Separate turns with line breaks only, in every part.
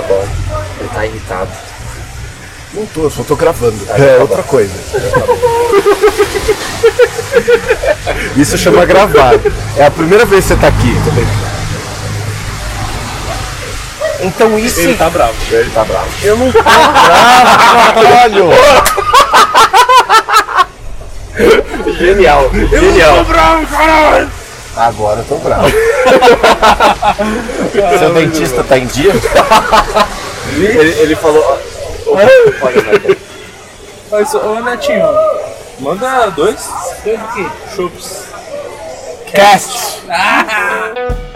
tá bom. Ele tá irritado.
Não tô, eu só tô gravando.
tá
É
bom.
outra coisa. Isso chama gravar. É a primeira vez que você tá aqui. Então isso.
Ele tá bravo.
Ele tá bravo.
Eu não tô bravo, caralho!
Genial, genial.
bravo, caralho!
Agora eu tô bravo. Seu dentista tá em dia?
Ele, ele falou. Olha, né?
Mas, ô Netinho, manda dois. Dois o quê? Chopps.
Cast!
Fala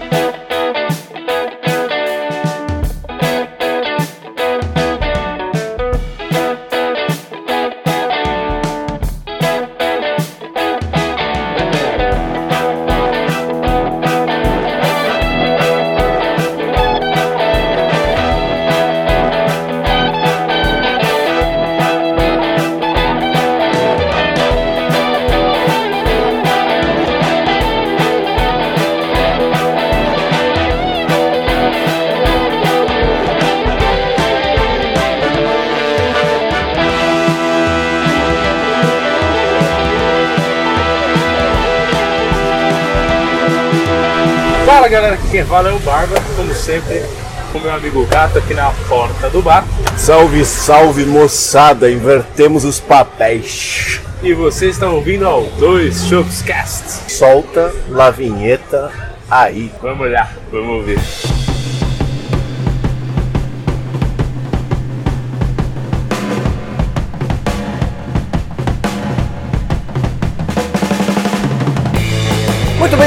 fala é o Barba, como sempre, com meu amigo Gato aqui na porta do bar.
Salve, salve moçada, invertemos os papéis.
E vocês estão ouvindo ao Dois Chopps Cast.
Solta lá a vinheta aí.
Vamos olhar, vamos ver.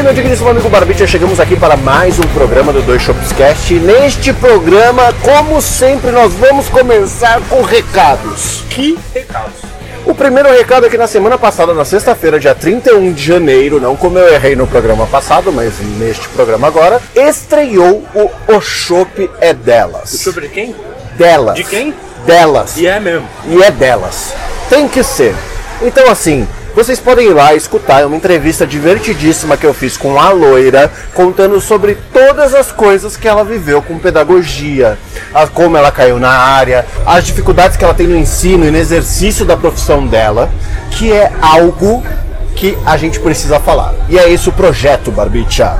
Meu digníssimo amigo Barbicha, chegamos aqui para mais um programa do Dois Shopscast. E neste programa, como sempre, nós vamos começar com recados.
Que recados?
O primeiro recado é que na semana passada, na sexta-feira, dia 31 de janeiro, não como eu errei no programa passado, mas neste programa agora, estreou o O Shop é Delas.
Sobre quem?
Delas.
De quem?
Delas.
E é mesmo.
e é delas. Tem que ser. Então, assim, vocês podem ir lá escutar uma entrevista divertidíssima que eu fiz com a loira, contando sobre todas as coisas que ela viveu com pedagogia, a- como ela caiu na área, as dificuldades que ela tem no ensino e no exercício da profissão dela, que é algo que a gente precisa falar. E é esse o projeto, Barbicha.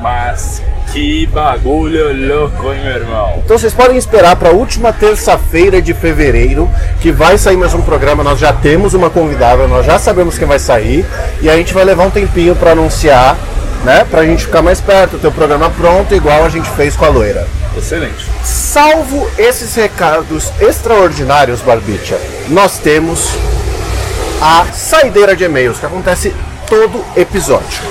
Mas que bagulho louco, hein, meu irmão?
Então vocês podem esperar para a última terça-feira de fevereiro, que vai sair mais um programa. Nós já temos uma convidada, nós já sabemos quem vai sair e a gente vai levar um tempinho para anunciar, né? Pra gente ficar mais perto, ter o programa pronto, igual a gente fez com a loira.
Excelente.
Salvo esses recados extraordinários, Barbicha, nós temos a saideira de e-mails que acontece todo episódio.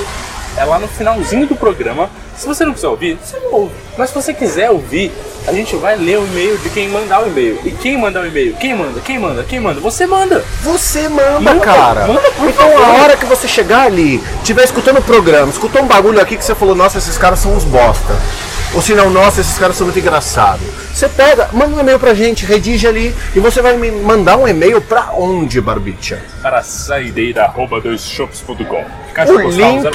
É lá no finalzinho do programa. Se você não quiser ouvir, você não ouve. Mas se você quiser ouvir, a gente vai ler o e-mail de quem mandar o e-mail. E quem mandar o e-mail? Quem manda? Quem manda? Quem manda? Você manda.
Você manda,
Manda,
cara.
manda, por
então
favor.
a hora que você chegar ali, tiver escutando o programa, escutou um bagulho aqui que você falou, nossa, esses caras são uns bosta. Ou se não, nossa, esses caras são muito engraçados. Você pega, manda um e-mail pra gente, redige ali e você vai me mandar um e-mail pra onde, Barbicha?
Para saideira.doisshops.com
O link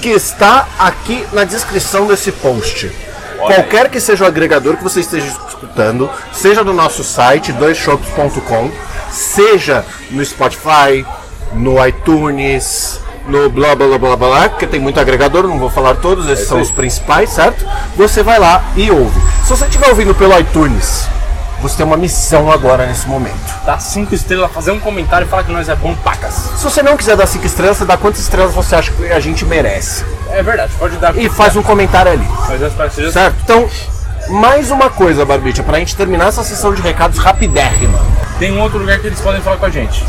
que está aqui na descrição desse post.
Olha
Qualquer que seja o agregador que você esteja escutando, seja no nosso site, doisshops.com, seja no Spotify, no iTunes, no blá blá blá blá blá, porque tem muito agregador, não vou falar todos, esses são
aí.
os principais, certo? Você vai lá e ouve. Se você estiver ouvindo pelo iTunes, você tem uma missão agora nesse momento.
Dá cinco estrelas, fazer um comentário e falar que nós é bom pacas.
Se você não quiser dar 5 estrelas, você dá quantas estrelas você acha que a gente merece.
É verdade, pode dar.
E faz um comentário ali.
Mas
Certo? Então, mais uma coisa, Barbicha, pra gente terminar essa sessão de recados rapidérrima,
Tem um outro lugar que eles podem falar com a gente,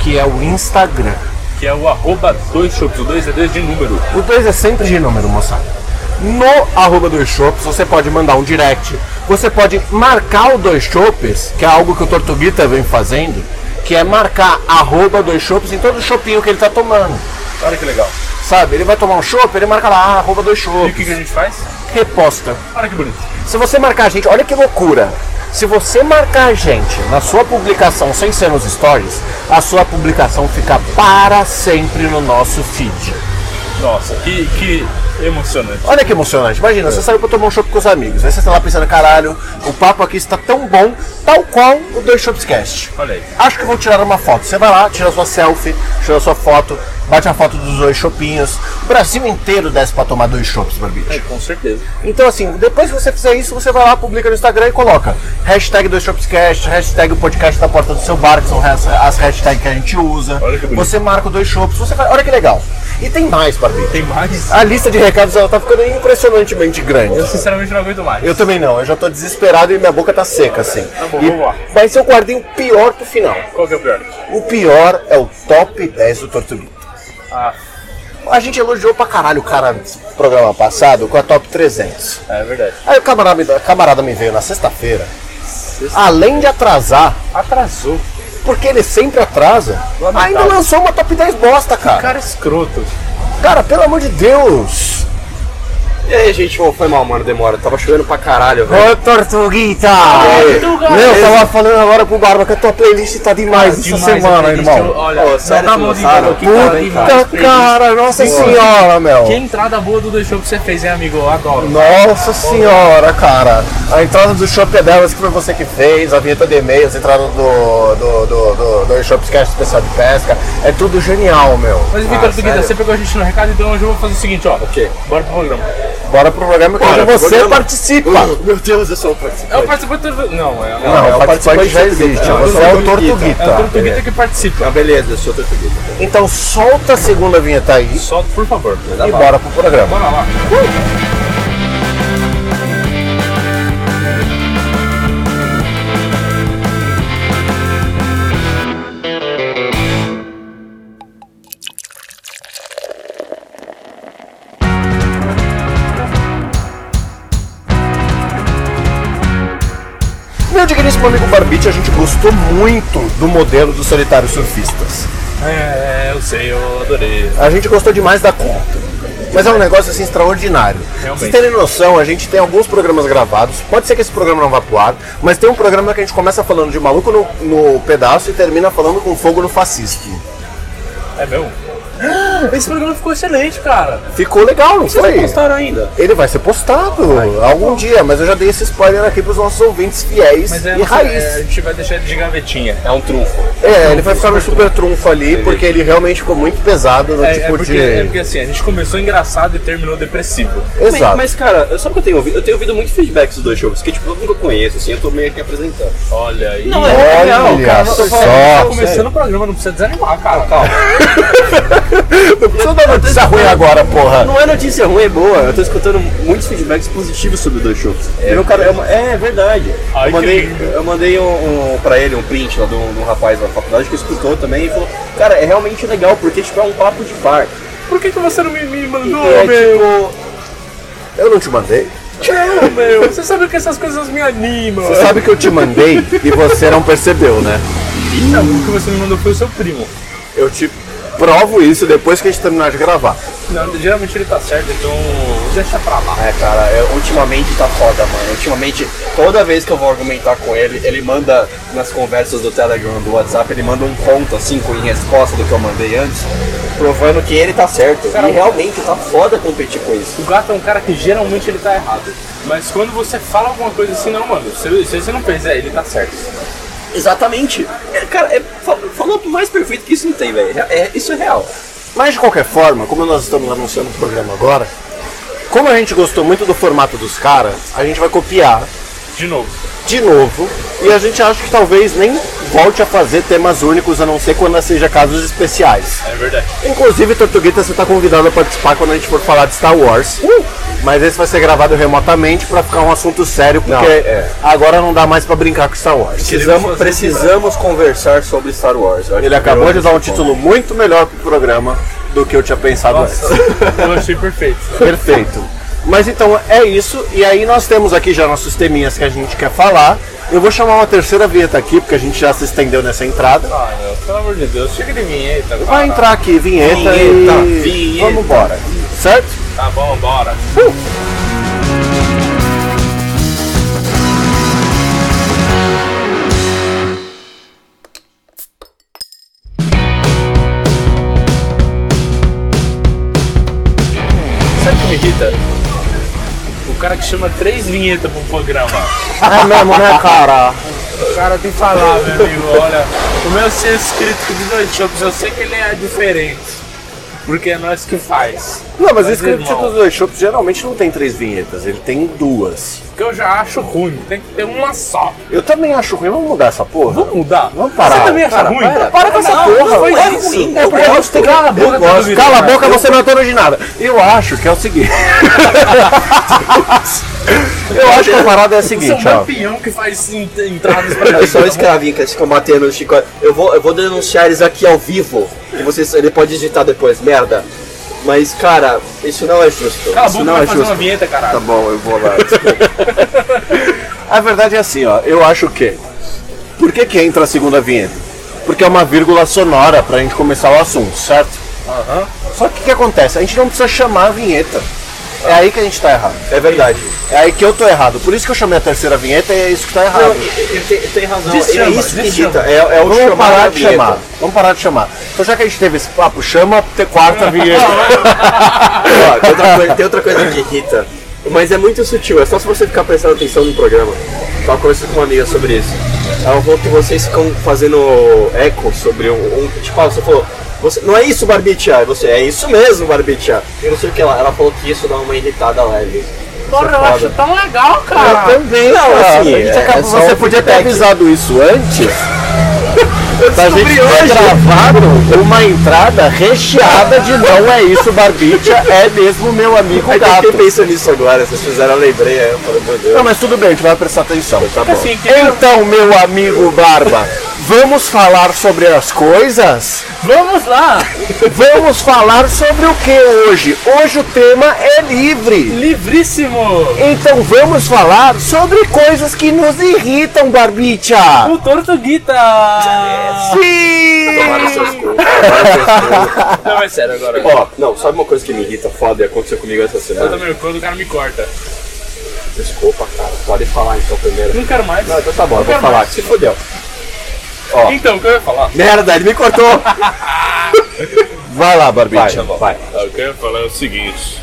que é o Instagram.
Que é o arroba dois shops. O dois é dois de número.
O 2 é sempre de número, moçada. No arroba dois shops, você pode mandar um direct. Você pode marcar o dois shoppers, que é algo que o Tortuguita vem fazendo, que é marcar arroba dois shoppers em todo shoppinho que ele tá tomando.
Olha que legal.
Sabe? Ele vai tomar um chopp, ele marca lá, ah, arroba dois
E o que, que a gente faz?
Reposta.
Olha que bonito.
Se você marcar a gente, olha que loucura. Se você marcar a gente na sua publicação sem ser nos stories, a sua publicação fica para sempre no nosso feed.
Nossa, que, que Emocionante.
Olha que emocionante. Imagina, você saiu pra tomar um chopp com os amigos. Aí você tá lá pensando, caralho, o papo aqui está tão bom, tal qual o Dois Shops Cast.
Olha aí.
Acho que vou tirar uma foto. Você vai lá, tira sua selfie, tira sua foto, bate a foto dos dois chopinhos. O Brasil inteiro desce pra tomar dois chopps, Barbite.
É, com certeza.
Então, assim, depois que você fizer isso, você vai lá, publica no Instagram e coloca hashtag dois Shopscast, hashtag o podcast da porta do seu bar, que são as as hashtags que a gente usa.
Olha que bonito.
Você marca o dois shops, você vai. Olha que legal. E tem mais, Barbite.
Tem mais?
A lista de recados ela tá ficando impressionantemente grande.
Eu sinceramente não aguento mais.
Eu também não, eu já tô desesperado e minha boca tá seca, assim.
Tá bom,
E-
vamos lá.
Mas eu guardei o pior pro final.
Qual que é o pior?
O pior é o top 10 do Tortuguita.
Ah,
A gente elogiou pra caralho o cara no programa passado com a top 300.
é verdade.
Aí o camarada, camarada me veio na sexta-feira, além de atrasar,
Atrasou.
Porque ele sempre atrasa,
Lamentável.
ainda lançou uma top 10 bosta, cara.
Cara escroto.
Cara, pelo amor de Deus.
E aí, gente, Ô, foi mal, mano, demora. Tava chovendo pra caralho, velho.
Ô, Tortuguita!
Tortuga!
Meu, eu tava falando agora pro Barba que a tua playlist tá demais essa
Demais,
semana, irmão.
Olha,
Ô, sério,
de
sabe?
engano aqui, cara, cara.
Puta cara, nossa senhora, meu.
Que entrada boa do show que você fez, hein, amigo? Adoro.
Nossa senhora, cara. A entrada do Shop é delas que foi você que fez, a vinheta de e-mails, a entrada do, do, do, do, do Shopscast especial de pesca. É tudo genial, meu.
Mas enfim,
Ah,
Tortuguita,
sério?
você pegou a gente no recado, então hoje eu vou fazer o seguinte, ó.
O quê?
Bora pro programa.
Bora pro programa que
Bora
você
programa.
participa.
Meu Deus, eu sou o
É o
participante.
participante do... Não, é,
Não,
é
o
o
participante já
participante
existe.
Não,
Você é
sou
o
o
Tortuguita.
é o Tortuguita que participa.
Ah, beleza, eu sou o Tortuguita.
Então solta a segunda vinheta aí
Solta, por favor.
e bora pro programa.
Bora lá.
Meu amigo Barbite, a gente gostou muito do modelo dos solitários surfistas.
É, eu sei, eu adorei.
A gente gostou demais da conta. Mas é um negócio assim extraordinário.
Realmente.
Vocês terem noção, a gente tem alguns programas gravados. Pode ser que esse programa não vá pro ar, mas tem um programa que a gente começa falando de maluco no, no pedaço e termina falando com fogo no fascismo.
É meu? Esse programa ficou excelente, cara.
Ficou legal, não foi?
Gostaram ainda?
Ele vai ser postado algum dia, mas eu já dei esse spoiler aqui pros nossos ouvintes fiéis
Mas é,
e raiz.
é, a gente vai deixar ele de gavetinha.
É um trunfo.
É, ele vai ficar no super trunfo ali, porque ele realmente ficou muito pesado no
É,
tipo
é porque,
de.
é porque assim, a gente começou engraçado e terminou depressivo.
Exato.
Mas, cara, sabe o que eu tenho ouvido? Eu tenho ouvido muito feedback dos dois shows, que tipo, eu nunca conheço, assim, eu tô meio que apresentando.
Olha aí.
Não,
Olha
Só.
só.
começando o programa, não precisa desanimar, cara.
Calma.
Não precisa dar notícia ruim agora, porra.
Não é notícia ruim, é boa. Eu tô escutando muitos feedbacks positivos sobre os dois shows. É, cara, é, é verdade.
Ai,
eu mandei, eu mandei um, um, pra ele um print lá de um rapaz da faculdade que escutou também e falou, cara, é realmente legal, porque tipo, é um papo de bar.
Por que, que você não me, me mandou,
é,
meu?
tipo,
Eu não te mandei?
Não, meu. Você sabe que essas coisas me animam.
Você sabe que eu te mandei e você não percebeu, né?
Não, o que você me mandou foi o seu primo.
Eu te provo isso depois que a gente terminar de gravar.
Não, geralmente ele tá certo, então deixa pra lá.
É, cara, é, ultimamente tá foda, mano. Ultimamente, toda vez que eu vou argumentar com ele, ele manda nas conversas do Telegram, do WhatsApp, ele manda um ponto, assim, com- em resposta do que eu mandei antes, provando que ele tá certo.
Cara,
e realmente tá foda competir com isso.
O gato é um cara que geralmente ele tá errado. Mas quando você fala alguma coisa assim, não, mano, se, se você não fez, é, ele tá certo.
Exatamente. É, cara, é, fa- falou mais perfeito que isso não tem, velho. É, é- isso é real.
Mas de qualquer forma, como nós estamos anunciando o programa agora, como a gente gostou muito do formato dos caras, a gente vai copiar
De novo.
De novo e a gente acha que talvez nem volte a fazer temas únicos, a não ser quando seja casos especiais.
É verdade.
Inclusive, Tortuguita, você está convidado a participar quando a gente for falar de Star Wars. Mas esse vai ser gravado remotamente para ficar um assunto sério, porque
Não, é.
agora não dá mais para brincar com Star Wars.
Precisamos, precisamos conversar sobre Star Wars.
Ele acabou de dar um título muito melhor pro programa do que eu tinha pensado antes.
Eu achei perfeito.
Perfeito. Mas então é isso, e aí nós temos aqui já nossos teminhas que a gente quer falar. Eu vou chamar uma terceira vinheta aqui, porque a gente já se estendeu nessa entrada.
Ah, meu, pelo amor de Deus, chega de vinheta.
Vai entrar aqui vinheta,
Vinheta,
e
vinheta.
vamos embora. Certo?
Tá bom, bora. Sabe o que me irrita? Cara que chama três vinhetas pro programa.
É mesmo, né, cara?
O cara tem que falar, meu amigo. Olha, o meu ser escrito de dois chocos, eu sei que ele é diferente. Porque é nós que faz.
Não, mas esse
irmão.
dos dois shows geralmente não tem três vinhetas, ele tem duas.
Que eu já acho ruim. Tem que ter uma só.
Eu também acho ruim, vamos mudar essa porra?
Vamos mudar?
Vamos parar.
Você também acha
Para,
ruim?
para, para com essa porra.
não foi
é
isso.
ruim.
Eu
É porque gente
gosto. Cala a boca,
Eu gosto. Cala a boca, você não é de nada. Eu acho que é o seguinte. Eu acho que a parada é a
Você é um
seguinte, ó.
campeão que faz en- entradas pra
É só o escravinho que eles ficam batendo no Chico. Eu vou, eu vou denunciar eles aqui ao vivo. E vocês, ele pode digitar depois, merda. Mas, cara, isso não é justo.
Cala a
isso não é
fazer
justo.
uma vinheta, caralho.
Tá bom, eu vou lá.
A verdade é assim, ó. Eu acho que. Por que, que entra a segunda vinheta? Porque é uma vírgula sonora pra gente começar o assunto, certo? Só que o que acontece? A gente não precisa chamar a vinheta. É aí que a gente tá errado.
É verdade.
É aí que eu tô errado. Por isso que eu chamei a terceira vinheta e é isso que tá errado.
Não, tem, razão.
Deschama,
é isso que irrita. É, é o
Vamos parar de
vinheta.
chamar. Vamos parar de chamar. Então já que a gente teve esse papo, chama ter quarta vinheta.
Ó, tem, outra coisa, tem outra coisa que irrita. Mas é muito sutil, é só se você ficar prestando atenção no programa. Tava conversando com uma amiga sobre isso. Ela falou que vocês ficam fazendo eco sobre um. um- tipo, ah, você falou, você, não é isso, Barbicha? Aí você, é isso mesmo, Barbicha. Eu não sei o que ela. Ela falou que isso dá uma irritada leve.
Porra, eu acho tão legal,
Eu
cara.
também,
Não,
cara.
assim,
A
é-
acabou-
é
você
um
podia ter avisado isso antes. Pra gente
hoje.
gravado uma entrada recheada de não é isso, Barbicha, é mesmo meu amigo
Aí eu
gato.
fiquei pensando nisso agora, vocês fizeram, eu lembrei, eu falei, meu Deus.
Não, mas tudo bem, a gente vai prestar atenção.
Tá bom.
Assim, que
Então, meu amigo Barba, vamos falar sobre as coisas?
Vamos lá.
Vamos falar sobre o que hoje? Hoje o tema é livre.
Livríssimo.
Então vamos falar sobre coisas que nos irritam, Barbicha.
O Tortuguita.
Sim!
Seus cu.
Não, é sério agora.
Ó, não, sabe uma coisa que me irrita foda e aconteceu comigo essa
Eu
semana?
também, quando o cara me corta.
Desculpa, cara. Pode falar então primeiro.
Não quero mais.
Não, então tá bom, eu vou falar.
mais.
Se fodeu.
Então, o que eu ia falar?
Merda, ele me cortou.
Vai lá, Barbicha.
vai.
Ah, O que eu ia falar é o seguinte.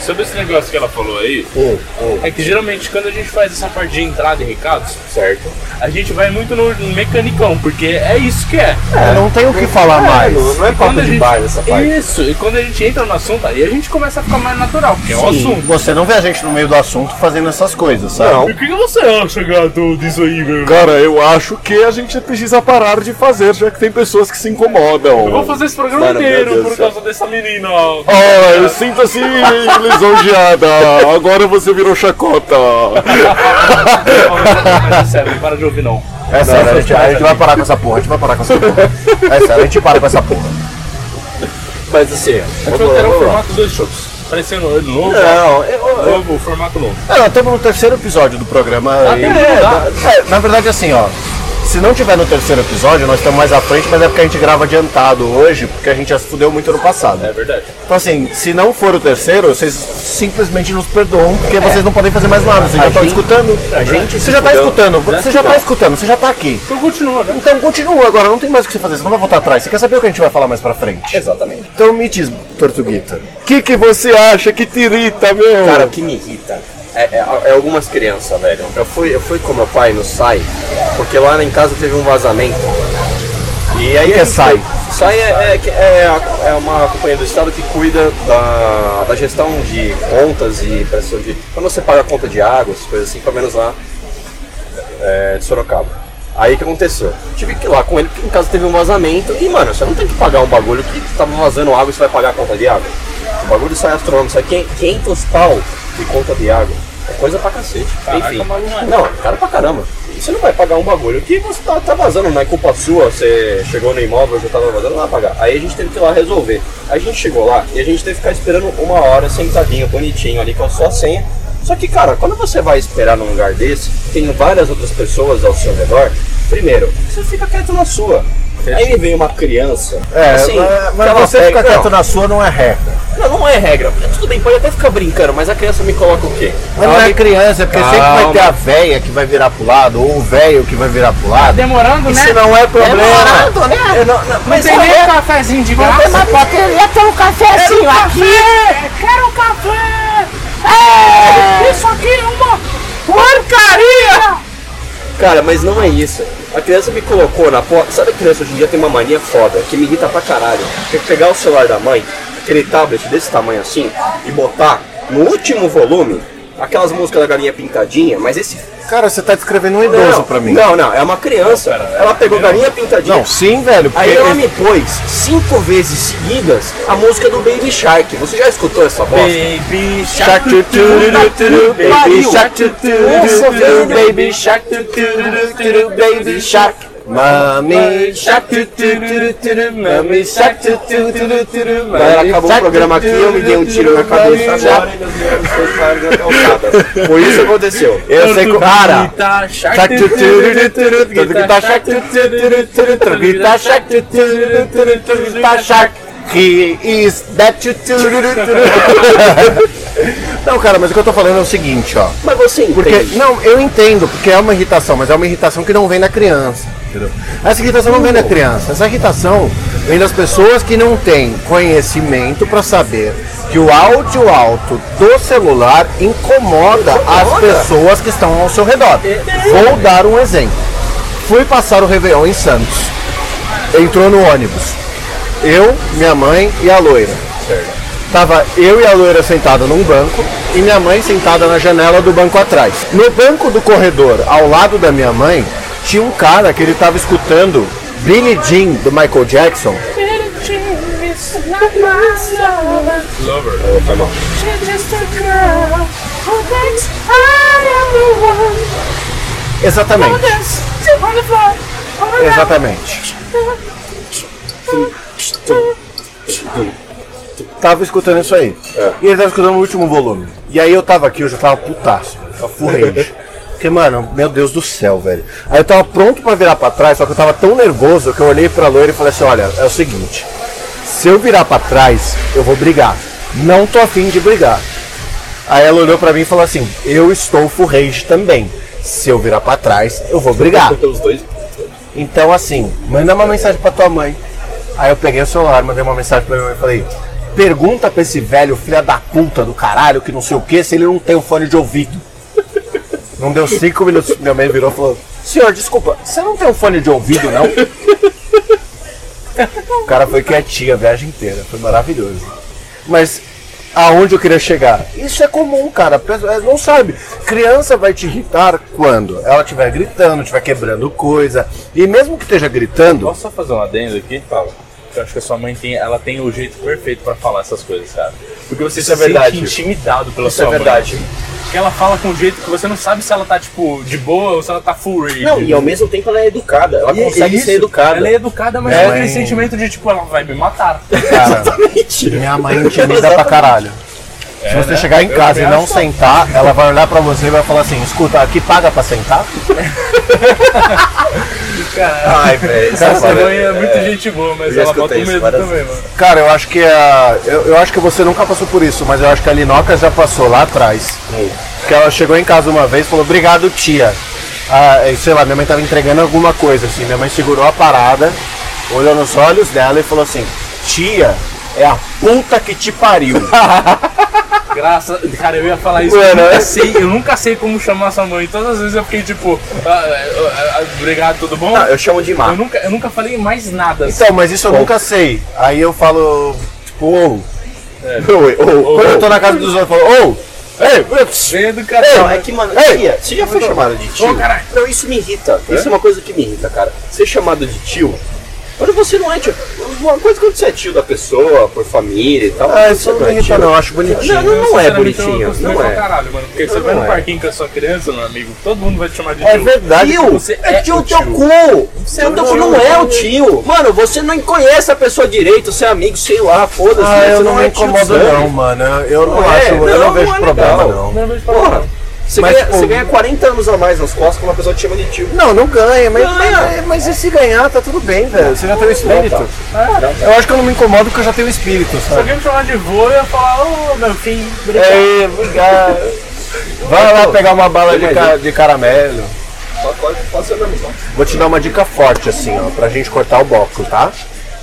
Sobre esse negócio que ela falou aí,
Hum, hum,
é que geralmente quando a gente faz essa parte de entrada e recados,
certo.
a gente vai muito no, mecanicão, porque é isso que é.
É, não tem o que falar mais.
Não, não é papo
Quando a
de
gente-
bar nessa parte.
Isso, e quando a gente entra no assunto, aí a gente começa a ficar mais natural, porque é o
Sim,
assunto.
você não vê a gente no meio do assunto fazendo essas coisas, sabe?
Não.
E o que você acha, gato, disso aí, meu?
Cara, eu acho que a gente precisa parar de fazer, já que tem pessoas que se incomodam.
Eu vou fazer esse programa
Mano,
inteiro por causa dessa menina.
Ah, eu sinto assim lisonjeada. Agora você virou chacota.
Mas é sério, não para de ouvir não.
É sério, a gente, a gente vai parar com essa porra, a gente vai parar com essa porra. É sério, a gente para com essa porra.
Mas assim, vamos lá,
quero o formato dois shows. Parecendo novo,
Não, eu, eu,
novo, formato novo.
É, nós estamos no terceiro episódio do programa.
Ah,
e- é, na, é, na verdade, assim, ó. Se não tiver no terceiro episódio, nós estamos mais à frente, mas é porque a gente grava adiantado hoje, porque a gente já se fudeu muito no passado.
É verdade.
Então, assim, se não for o terceiro, vocês simplesmente nos perdoam, porque vocês não podem fazer mais nada. Vocês já estão escutando.
a gente
você já está
fudeu.
escutando, você já está
tá.
escutando, você já está aqui.
Então continua, né?
Então continua agora, não tem mais o que você fazer, você não vai voltar atrás. Você quer saber o que a gente vai falar mais pra frente?
Exatamente.
Então me diz, Tortuguita. O que, que você acha que te irrita, meu?
Cara, o que me irrita é, é- é algumas crianças, velho. Eu fui, eu fui com meu pai no SAI, porque lá em casa teve um vazamento. E aí
que é SAI?
SAI é, é, é, é uma companhia do Estado que cuida da, da gestão de contas e prestação de. Quando você paga a conta de água, essas coisas assim, pelo menos lá é, de Sorocaba. Aí que aconteceu? Tive que ir lá com ele, porque em casa teve um vazamento. E, mano, você não tem que pagar um bagulho que tava vazando água e você vai pagar a conta de água. O bagulho sai astronômico, sai 500 pau de conta de água. É coisa pra cacete.
Caraca,
Enfim.
maluco.
Não, cara pra caramba. Você não vai pagar um bagulho que você tá, tá vazando, não é culpa sua, você chegou no imóvel, já tava vazando, não vai pagar. Aí a gente teve que ir lá resolver. Aí a gente chegou lá e a gente teve que ficar esperando uma hora sentadinho, bonitinho ali com a sua senha. Só que, cara, quando você vai esperar num lugar desse, tem várias outras pessoas ao seu redor, primeiro, você fica quieto na sua. Aí veio uma criança.
É,
assim,
mas, você
pega-
ficar quieto
não,
na sua não é regra.
não, não é regra. Tudo bem, pode até ficar brincando, mas a criança me coloca o quê?
Mas não é criança, é porque sempre vai
Calma.
ter a véia que vai virar pro lado, ou o velho que vai virar pro lado.
Demorando,
Isso não é problema.
Demorando, né? Eu não- não- mas
Tem
olha-
nem cafezinho de graça.
Mas poderia ter um cafezinho aqui.
Quero um café! Isso aqui é uma!
Cara, mas não é isso. A criança me colocou na porta. Sabe a criança hoje em dia tem uma mania foda que me irrita pra caralho. Tem que pegar o celular da mãe, aquele tablet desse tamanho assim, e botar no último volume aquelas músicas da galinha pintadinha, mas esse.
Cara, você tá descrevendo um idoso
Não,
pra mim.
não, não, é uma criança. Ela pegou galinha pintadinha.
Não, sim, velho.
Aí ela me pôs cinco vezes seguidas a música do Baby Shark. Você já escutou essa bosta?
Baby
Shark tu, tu, tu, tu, tu, Baby Shark
velho.
Baby Shark Baby Shark Mami Shark tu, tu, tu, tu, tu, Mami Shark tu, tu, tu, tu, tu,
Galera, acabou o programa
tu,
aqui,
tu,
eu me dei um
tu,
tiro na
tu,
cabeça e calçadas. Foi isso que aconteceu.
Eu sei que cara
Tá, Shark
Shark tu, tu, tu, tu, tu, tu, Guitar Shark tu, tu, tu, tu, tu, tu, Guitar Shark tu, tu, tu, tu, tu, tu, Guitar Shark He is that Não, cara, mas o que eu tô falando é o seguinte, ó.
Mas você entende?
Porque, não, eu entendo, porque é uma irritação, mas é uma irritação que não vem da criança. Entendeu? Essa irritação não vem da criança, essa irritação vem das pessoas que não têm conhecimento para saber que o áudio alto do celular incomoda as pessoas que estão ao seu redor. Vou dar um exemplo. Fui passar o Réveillon em Santos. Entrou no ônibus. Eu, minha mãe e a loira. Tava eu e a loira sentada num banco e minha mãe sentada na janela do banco atrás. No banco do corredor, ao lado da minha mãe, tinha um cara que ele tava escutando Billie Jean do Michael Jackson.
Lover.
Exatamente. Exatamente. Tava escutando isso aí. E ele tava escutando no último volume. E aí eu tava aqui, eu já tava putaço, tava full rage. Porque, mano, meu Deus do céu, velho. Aí eu tava pronto pra virar pra trás, só que eu tava tão nervoso que eu olhei pra loira e falei assim, olha, é o seguinte, se eu virar pra trás, eu vou brigar. Não tô afim de brigar. Aí ela olhou pra mim e falou assim, eu estou full rage também. Se eu virar pra trás, eu vou brigar. Então, assim, manda uma mensagem pra tua mãe. Aí eu peguei o celular, mandei uma mensagem pra minha mãe e falei: pergunta pra esse velho filho da puta do caralho que não sei o que se ele não tem o fone de ouvido. Não deu cinco minutos, minha mãe virou e falou: Senhor, desculpa, você não tem um fone de ouvido, não? O cara foi quietinho a viagem inteira, foi maravilhoso. Mas aonde eu queria chegar? Isso é comum, cara. Não sabe. Criança vai te irritar quando ela estiver gritando, estiver quebrando coisa. E mesmo que esteja gritando,
Posso só fazer um adendo aqui? Fala. Eu acho que a sua mãe tem, ela tem o jeito perfeito pra falar essas coisas, cara. Porque você
Isso
se
é verdade.
sente intimidado pela
Isso
sua
é
mãe.
verdade.
Porque ela fala com um jeito que você não sabe se ela tá, tipo, de boa ou se ela tá full rage.
Não, e ao mesmo tempo ela é educada. Ela
E-
consegue
isso,
ser educada.
Ela é educada, mas
É,
aquele sentimento de, tipo, ela vai me matar.
cara, minha mãe intimida pra caralho. Se você
né?
chegar em
Eu
casa e não sentar, ela vai olhar pra você e vai falar assim: escuta, aqui paga pra sentar?
Ai, velho.
Essa mãe é muito gente boa, mas ela bota medo
várias
também, mano.
Cara, eu acho que a. Eu, eu acho que você nunca passou por isso, mas eu acho que a Linoca já passou lá atrás. Que ela chegou em casa uma vez e falou, obrigado, tia. Ah, e sei lá, minha mãe tava entregando alguma coisa, assim. Minha mãe segurou a parada, olhou nos olhos dela e falou assim, tia, é a puta que te pariu.
Graças. Cara, eu ia falar isso.
Mano,
eu, nunca
é-
sei, eu nunca sei como chamar sua mãe. Todas as vezes eu fiquei tipo, ah, ah, ah, obrigado, tudo bom?
Não, eu chamo de
Eu
má.
nunca, eu nunca falei mais nada.
então, mas isso eu nunca sei. Aí eu falo, tipo, ô.
É.
Oi, ô. Quando eu tô na casa dos outros, eu falo, ô. Ei,
educação.
Não,
né?
é que, mano,
Ei!
tia, você já foi chamado de tio? Não, isso me irrita. Isso é uma coisa que me irrita, cara. Ser chamado de tio. Quando você não é tio. Uma coisa quando você é tio da pessoa, por família e tal.
Ah,
você
isso não
é
me irrita
tio.
não, eu acho bonitinho.
Não, não, não é bonitinho. Não
pra
é.
caralho, mano. Porque você
Não
vai no
é.
parquinho com a sua criança, meu amigo, todo mundo vai te chamar de
É
tio.
verdade.
Tio,
Você
é
é
tio
o
teu
tio.
cu!
Você é o
teu cu não é o tio! Mano, você não conhece a pessoa direito, você é amigo, sei lá, foda-se.
Ah,
né?
eu
Você
não me
é tio
incomodo não, mano. Eu não,
Não é,
acho, eu
não,
não vejo
não é
problema
legal.
não.
Porra, você,
Mas,
ganha,
tipo,
você ganha 40 anos a mais nas costas quando uma pessoa te chama de tio.
Não, não ganha, mas,
Ganha.
mas, mas e se ganhar, tá tudo bem, velho. Você já tem o espírito. Eu acho que eu não me incomodo porque eu já tenho o espírito,
Se
sabe?
alguém me chamar de vô, eu ia falar, ô meu filho, obrigado.
É, obrigado. Vai lá pegar uma bala de, ca- de caramelo.
Pode, pode, pode ser mesmo.
Vou te dar uma dica forte, assim, ó, pra gente cortar o bloco, tá?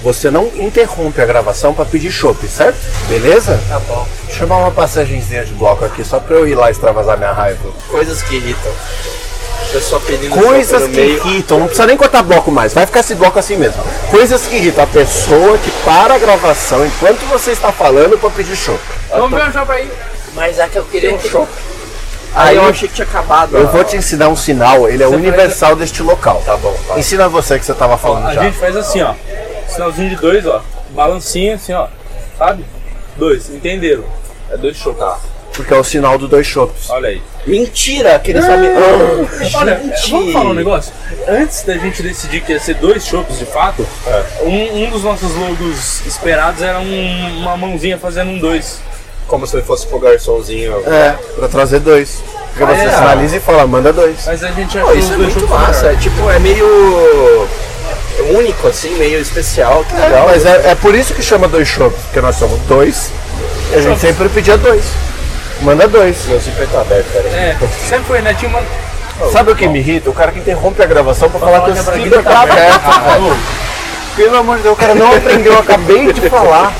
Você não interrompe a gravação pra pedir chopp, certo? Beleza?
Tá bom.
Deixa eu chamar uma passagenzinha de bloco aqui só pra eu ir lá extravasar minha raiva.
Coisas que irritam. Pessoa pedindo
Coisas que
meio.
irritam, não precisa nem cortar bloco mais, vai ficar esse bloco assim mesmo. Coisas que irritam a pessoa que para a gravação enquanto você está falando pra pedir chopp.
Vamos ver o jogo aí.
Mas é que eu queria um chopp.
Aí
Aí eu achei que tinha acabado.
Eu
ó.
vou te ensinar um sinal, ele é
Você
universal deste local.
Tá bom, vai.
Ensina você que você tava falando
A
já.
gente faz assim, ó. Sinalzinho de dois, ó. Balancinha assim, ó. Sabe? Dois, entenderam? É dois chocos.
Porque é o sinal dos dois chopps.
Olha aí.
Mentira, que ele sabe. Ah,
Olha,
gente.
vamos falar um negócio? Antes da gente decidir que ia ser dois chopps de fato, um, um dos nossos logos esperados era um- uma mãozinha fazendo um dois.
Como se ele fosse pro garçomzinho.
É, pra trazer dois. Porque você
é.
sinaliza e fala, manda dois.
Mas a gente achou
isso
os
é muito massa. É tipo, é meio único, assim, meio especial. Que
É,
legal.
mas é, é por isso que chama dois chopps, porque nós somos dois e a gente sempre pedia dois. Manda dois.
Meu zíper tá aberto, peraí.
É, sempre foi, né? Tinha uma.
Sabe o que me irrita? O cara que interrompe a gravação pra falar que o zíper tá aberto. Pelo amor de Deus, o cara não aprendeu, eu acabei de falar.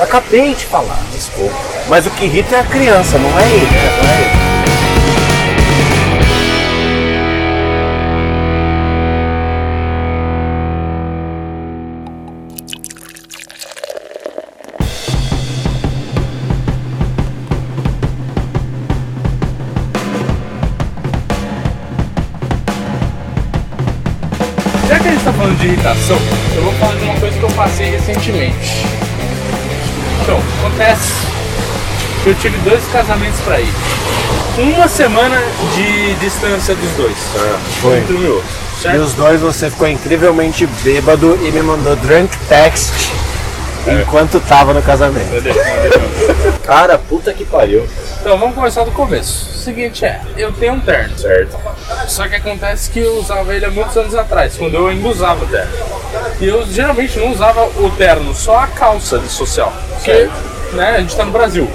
Acabei de falar. Desculpa. Mas o que irrita é a criança, não é ele. Não é ele.
Recentemente. Então, acontece que eu tive dois casamentos pra ir. Uma semana de distância dos dois.
Foi.
Entre um e outro.
E
Certo?
os dois você ficou incrivelmente bêbado e me mandou drunk text enquanto tava no casamento.
Cara, puta que pariu.
Então vamos começar do começo. O seguinte é, eu tenho um terno, certo? Só que acontece que eu usava ele há muitos anos atrás, quando eu ainda usava o terno. E eu geralmente não usava o terno, só a calça de social. Porque né, a gente tá no Brasil.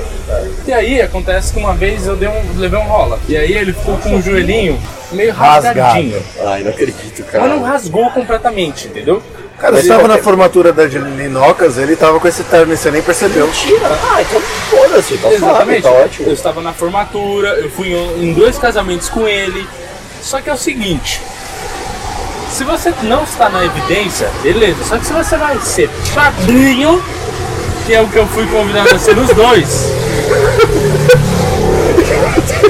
E aí acontece que uma vez eu dei um, levei um rola. E aí ele ficou com o joelhinho meio
Rasgado.
Ai,
rasgadinho.
Ah, não acredito,
Mas não
cara.
rasgou completamente, entendeu?
Cara, você tava na formatura da Linocas, ele tava com esse terno e você nem percebeu.
Mentira. Ah, então foda-se, tá suave,
Exatamente.
tá ótimo.
Eu estava na formatura, eu fui em dois casamentos com ele. Só que é o seguinte: se você não está na evidência, beleza. Só que se você vai ser padrinho, que é o que eu fui convidado a ser nos dois,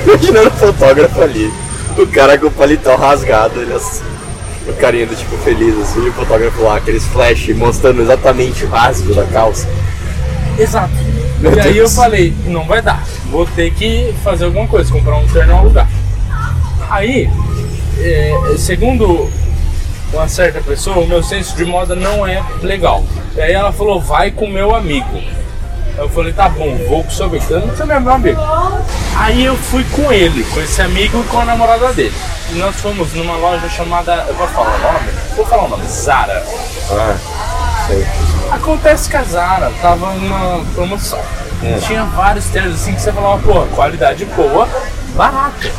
Imaginando o fotógrafo ali. O cara com o paletó rasgado, ele assim. O carinha do tipo feliz, assim, o fotógrafo lá, aqueles flash mostrando exatamente o rasgo da calça.
exato.
Meu
e aí eu
Deus.
falei: não vai dar, vou ter que fazer alguma coisa, comprar um terno em algum lugar. Aí, é, segundo uma certa pessoa, o meu senso de moda não é legal. E aí ela falou, vai com meu amigo. Eu falei, tá bom, vou com o seu amigo. Eu não sou meu amigo. Aí eu fui com ele, com esse amigo e com a namorada dele. E nós fomos numa loja chamada. Eu posso falar o nome? Vou falar o nome, Zara.
Ah, sei.
Acontece que a Zara tava numa promoção. Tinha vários ternos assim que você falava, pô, qualidade boa, barato.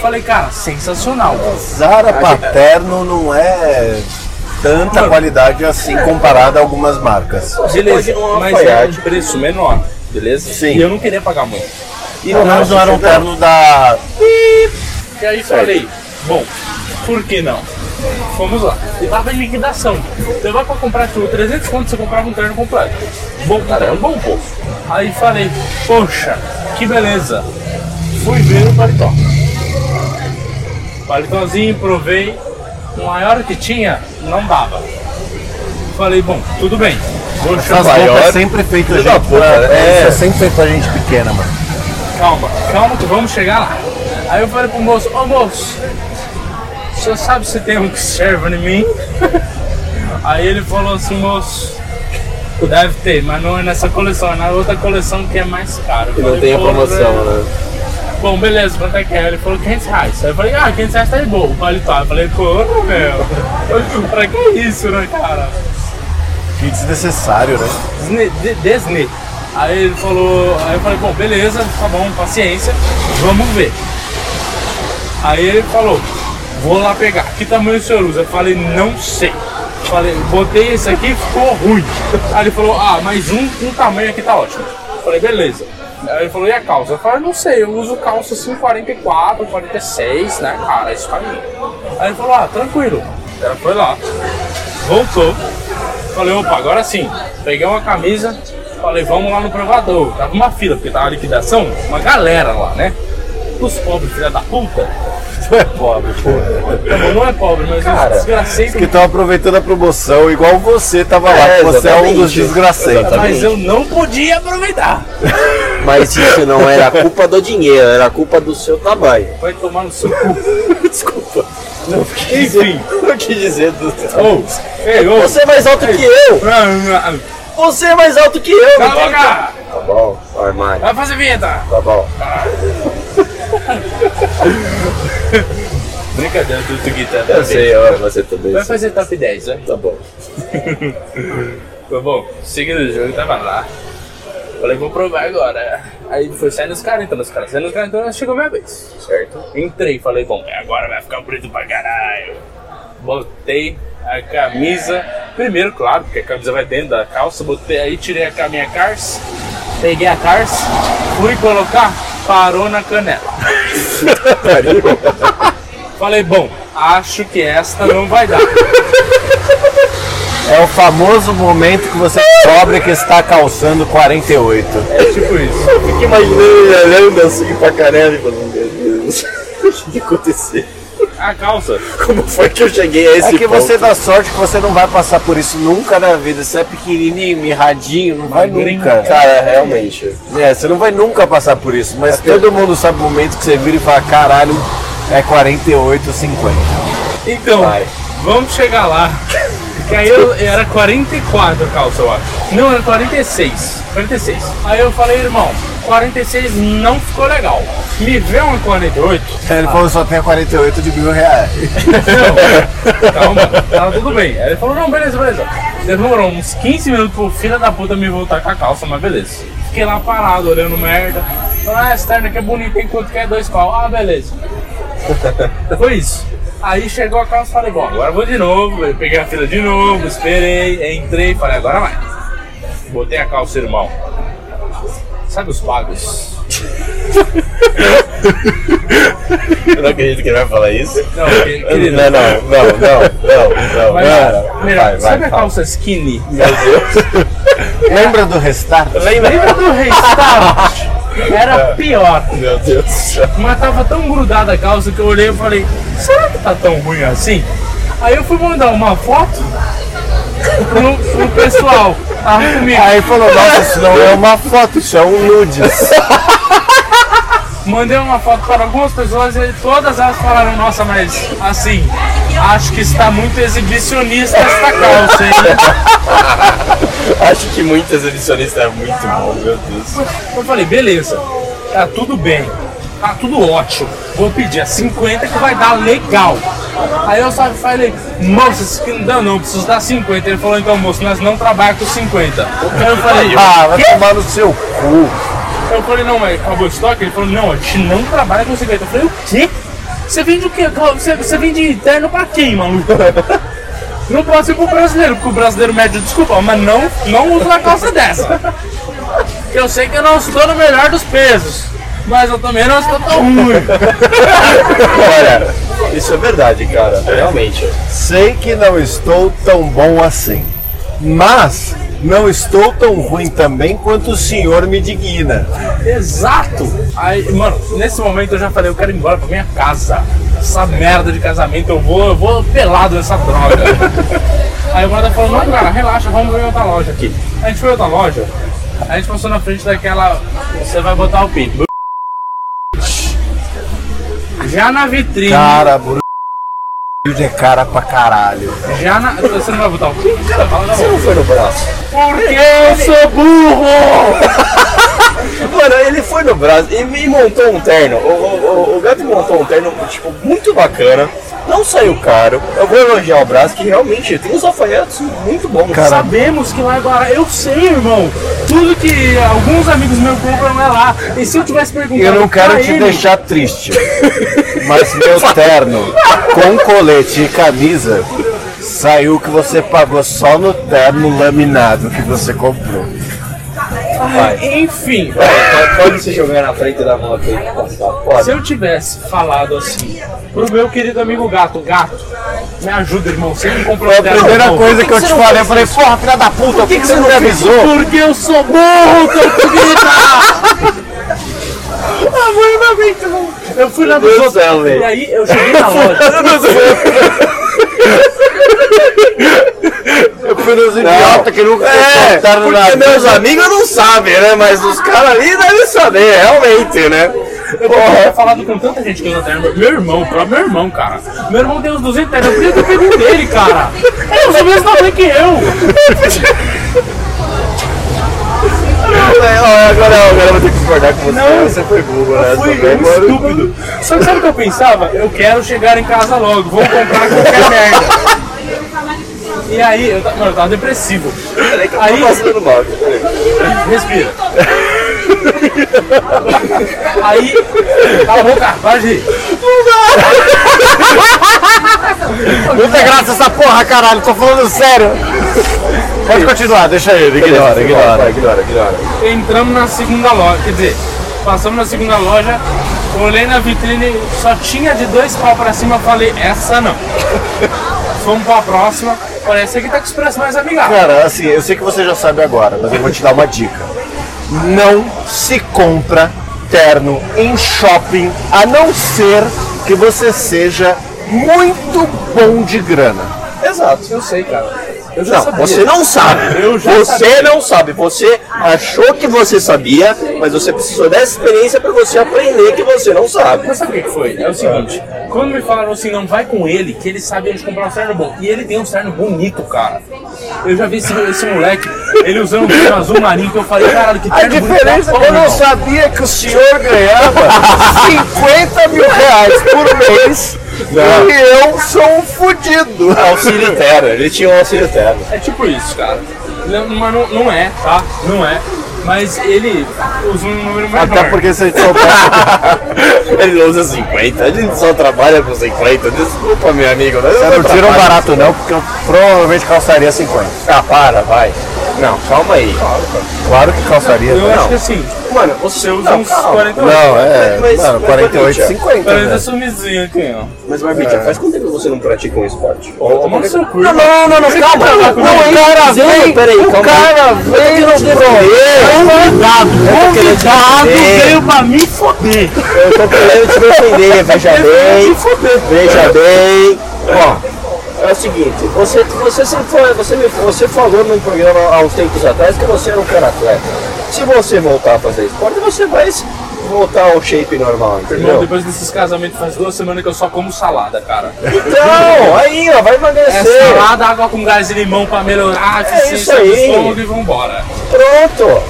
Falei, cara, sensacional.
Zara paterno não é tanta qualidade assim comparada a algumas marcas.
Beleza, mas é um
alfaiate.
preço menor, beleza?
Sim.
E eu não queria pagar muito.
E não era um terno da.
E aí falei, bom, por que não? Fomos lá. E tava em liquidação. Você vai pra comprar tipo 300 conto, você comprava um terno completo. Bom, caramba, bom pô. Aí falei, poxa, que beleza. Fui ver o paletó. Paletózinho, provei. O maior que tinha, não dava. Falei, bom, tudo bem. Vou
Essas roupas é sempre feito
Filho
gente
é.
Isso é sempre feito pra gente pequena, mano.
Calma, calma que vamos chegar lá. Aí eu falei pro moço, ô moço, o senhor sabe se tem um que serve em mim? Aí ele falou assim, moço, deve ter, mas não é nessa coleção, é na outra coleção que é mais caro.
E não
falei,
tem a
"Pô,
promoção,
velho."
né?
Bom, beleza, quanto é que é? Ele falou 500 reais. Aí eu falei, ah, 500 reais tá de boa, o paletó. Eu falei, pô, meu, pra que isso, né, cara?
Que desnecessário, né?
Desne, de, desne. Aí ele falou, aí eu falei, bom, beleza, tá bom, paciência, vamos ver. Aí ele falou, vou lá pegar, que tamanho o senhor usa? Eu falei, não sei. Falei, botei esse aqui ficou ruim. Aí ele falou, ah, mas um, um tamanho aqui tá ótimo. Falei, beleza. Aí ele falou, e a calça? Eu falei, não sei, eu uso calça assim 44, 46, né, cara, isso pra mim. Aí ele falou, ah, tranquilo. Ela foi lá, voltou. Falei, opa, agora sim. Peguei uma camisa, falei, vamos lá no provador. Tava uma fila, porque tava liquidação, uma galera lá, né? Os pobres, filha da puta.
Tu é pobre, pô.
Não, não é pobre, mas
Cara,
os desgraceiros.
Que estão aproveitando a promoção, igual você tava lá,
É,
que você é um dos desgraceiros.
Mas eu não podia aproveitar.
Mas isso não era culpa do dinheiro, era culpa do seu tamanho.
Vai tomar no seu cu.
Desculpa. Não quis
Enfim.
dizer, não quis dizer do.
Ei, ô.
Você é mais alto que eu! Você é mais alto que eu!
Cala a!
Tá bom, vai mais.
Vai fazer vinheta!
Tá bom.
Brincadeira do Tuguita.
Eu sei, ó, você também.
Vai fazer top 10, né?
Tá bom.
Foi bom, seguindo o jogo, tava lá. Falei, vou provar agora. Aí foi saindo os caras, entrando os caras, saindo os caras, então chegou a minha vez. Certo? Entrei, falei, bom, agora vai ficar bonito pra caralho. Botei a camisa. Primeiro, claro, porque a camisa vai dentro da calça. Botei aí, tirei a minha Cars. Peguei a Cars, fui colocar, parou na canela. Falei, bom, acho que esta não vai dar.
É o famoso momento que você descobre que está calçando 48.
É tipo isso.
Eu fico imaginando ele olhando assim pra canela e falando, meu Deus, o que aconteceu?
A calça.
Como foi que eu cheguei a esse
É que
ponto?
você dá sorte que você não vai passar por isso nunca na vida. Você é pequenininho, mirradinho, não vai nunca.
Cara, realmente.
É, você não vai nunca passar por isso, mas todo mundo sabe o momento que você vira e fala, caralho, é 48, 50.
Então,
Vai.
vamos chegar lá. Que aí eu era 44 a calça, eu acho. Não, era 46. 46. Aí eu falei, irmão, 46 não ficou legal. Me vê uma 48.
Ele falou só tem a 48 de mil reais.
Não, calma, tava tudo bem. Aí ele falou, não, beleza, beleza. Demorou uns 15 minutos pro filho da puta me voltar com a calça, mas beleza. Fiquei lá parado, olhando merda. Falei, ah, essa terna aqui é bonita, tem quanto que é dois pau? Ah, beleza. Foi isso. Aí chegou a calça e falei, bom, agora vou de novo. Eu peguei a fila de novo, esperei, entrei, falei, agora vai. Botei a calça, irmão. Sabe os pagos?
Eu não acredito que ele vai falar isso.
Não, que- querido.
Não, não, não, não, não, não.
melhor,
Vai, vai,
sabe a
fala.
calça skinny?
Meu Deus.
Lembra do restart?
Lembra do restart? Era pior.
Meu Deus do céu.
Mas tava tão grudada a calça que eu olhei e falei, será que tá tão ruim assim? Aí eu fui mandar uma foto pro, pro pessoal. Tava comigo.
Aí falou, nossa, isso não é uma foto, isso é um nudes.
Mandei uma foto para algumas pessoas e todas elas falaram, nossa, mas assim, acho que está muito exibicionista esta calça, hein?
Acho que muito exibicionista é muito bom, meu Deus.
Eu falei, beleza, tá tudo bem, tá tudo ótimo. Vou pedir a 50 que vai dar legal. Aí eu só falei, moça, isso aqui não dá não, preciso dar 50. Ele falou, então moço, nós não trabalhamos com 50. Aí eu falei,
Ah, vai tomar no seu cu.
Eu falei, não, mas acabou o estoque? Ele falou, não, a gente não trabalha com 50. Eu falei, o quê? Você vende o quê? Você, você vende terno pra quem, maluco? Não posso ir pro brasileiro, porque o brasileiro mede desculpa, mas não, não uso uma calça dessa. Eu sei que eu não estou no melhor dos pesos, mas eu também não estou tão ruim.
Olha, isso é verdade, cara. Realmente.
Sei que não estou tão bom assim, mas não estou tão ruim também quanto o senhor me digna.
Exato! Aí, mano, nesse momento eu já falei, eu quero ir embora pra minha casa. Essa merda de casamento, eu vou, eu vou pelado nessa droga. Aí o guarda falou, não, cara, relaxa, vamos ver outra loja aqui. A gente foi em outra loja, a gente passou na frente daquela. Você vai botar o pi. Já na vitrine.
Cara, é cara pra caralho.
Já na. Você não vai botar o pi?
Você não foi no braço?
Porque eu sou burro!
Mano, ele foi no braço e me montou um terno. O, o, o, o gato montou um terno, tipo, muito bacana. Não saiu caro. Eu vou elogiar o braço, que realmente tem uns alfaiates muito bons.
Cara,
Sabemos que lá é barato. Eu sei, irmão. Tudo que alguns amigos meus compram é lá. E se eu tivesse perguntado.
Eu não quero
pra
te
ele,
deixar triste, mas meu terno com colete e camisa Saiu que você pagou só no terno laminado que você comprou.
Enfim,
Pode- Pode se jogar na frente da moto aí que. Pode.
se eu tivesse falado assim pro meu querido amigo gato, gato, me ajuda, irmão, você me comprou
A primeira
novo.
coisa que eu te falei, eu falei, porra, filha da puta, por que, que você não me avisou?
Porque eu sou burro, tortuguita! ah, eu não aguento, não. Eu fui lá
do céu, velho.
E aí eu cheguei na loja.
Eu fui nos idiotas que nunca
É, porque meus amigos não sabem, né? Mas os caras ali devem saber, realmente, né?
Eu tinha falado com tanta gente que usa terno. Meu irmão, o próprio meu irmão, cara. Meu irmão tem uns 200 ternos. Eu podia ter pego um dele, cara. É o mesmo tamanho que eu.
É, Agora, agora eu vou ter que concordar com você.
Não.
você foi burro, né?
Fui um
mano.
estúpido. Só que sabe o que eu pensava? Eu quero chegar em casa logo. Vou comprar qualquer merda. E aí, eu, mano, eu tava depressivo.
Peraí que eu
Aí-
tô passando mal.
Respira. Aí, cala a boca, para de rir.
Muita graça essa porra, caralho, tô falando sério. Pode continuar, deixa ele, ignora, ignora.
Ignora, ignora.
Entramos na segunda loja, quer dizer, passamos na segunda loja, olhei na vitrine, só tinha de dois pau pra cima, falei, essa não. Fomos pra próxima, falei, essa aqui tá com os preços mais amigáveis.
Cara, assim, eu sei que você já sabe agora, mas eu vou te dar uma dica. Não se compra terno em shopping, a não ser que você seja muito bom de grana.
Exato.
Eu sei, cara.
Não,
sabia.
você não sabe. Você
sabia.
não sabe. Você achou que você sabia, mas você precisou dessa experiência pra você aprender que você não sabe.
Mas sabe o que que foi? É o seguinte, quando me falaram assim, não vai com ele, que ele sabe onde comprar um terno bom. E ele tem um terno bonito, cara. Eu já vi esse, esse moleque, ele usando um azul marinho, que eu falei, caralho, que
A diferença é que eu não sabia que o senhor ganhava 50 mil reais por mês e eu sou um fudido.
Auxílio terno. Ele tinha um auxílio terno.
É tipo isso, cara. Não, mas não, não é, tá? Não é. Mas ele usa um número menor.
Até porque se a gente.
Ele não usa 50. A gente só trabalha com 50. Desculpa, meu amigo. Né?
Eu não tiro um barato não, porque eu provavelmente calçaria 50.
Ah, para, vai. Não, calma aí.
Claro que calçaria.
Eu
né?
acho que assim,
Mano, você
você usa
não,
uns
calma.
48.
Não, é.
Mas-
mano,
mas,
48,
Barbicha,
50.
Parece
né?
sumizinho aqui, ó.
Mas, Barbicha, faz quanto tempo você não pratica um esporte?
Cu.
Não, não, não, não, calma.
Não, o cara vem,
peraí,
o
calma.
cara vem no
Convidado,
Convidado
defender.
veio pra me foder.
Eu tô querendo te defender, veja bem. Veja bem. Ó, é o seguinte, você, você sempre foi, você, me, você falou no programa há uns tempos atrás que você era um cara atleta. Se você voltar a fazer esporte, você vai voltar ao shape normal,
Irmão,
entendeu?
depois desses casamentos faz duas semanas que eu só como salada, cara.
Então, aí, ó, vai
É
emagrecer.
salada, água com gás e limão pra melhorar a
É isso
eficiência do
aí.
estômago e vambora.
Pronto.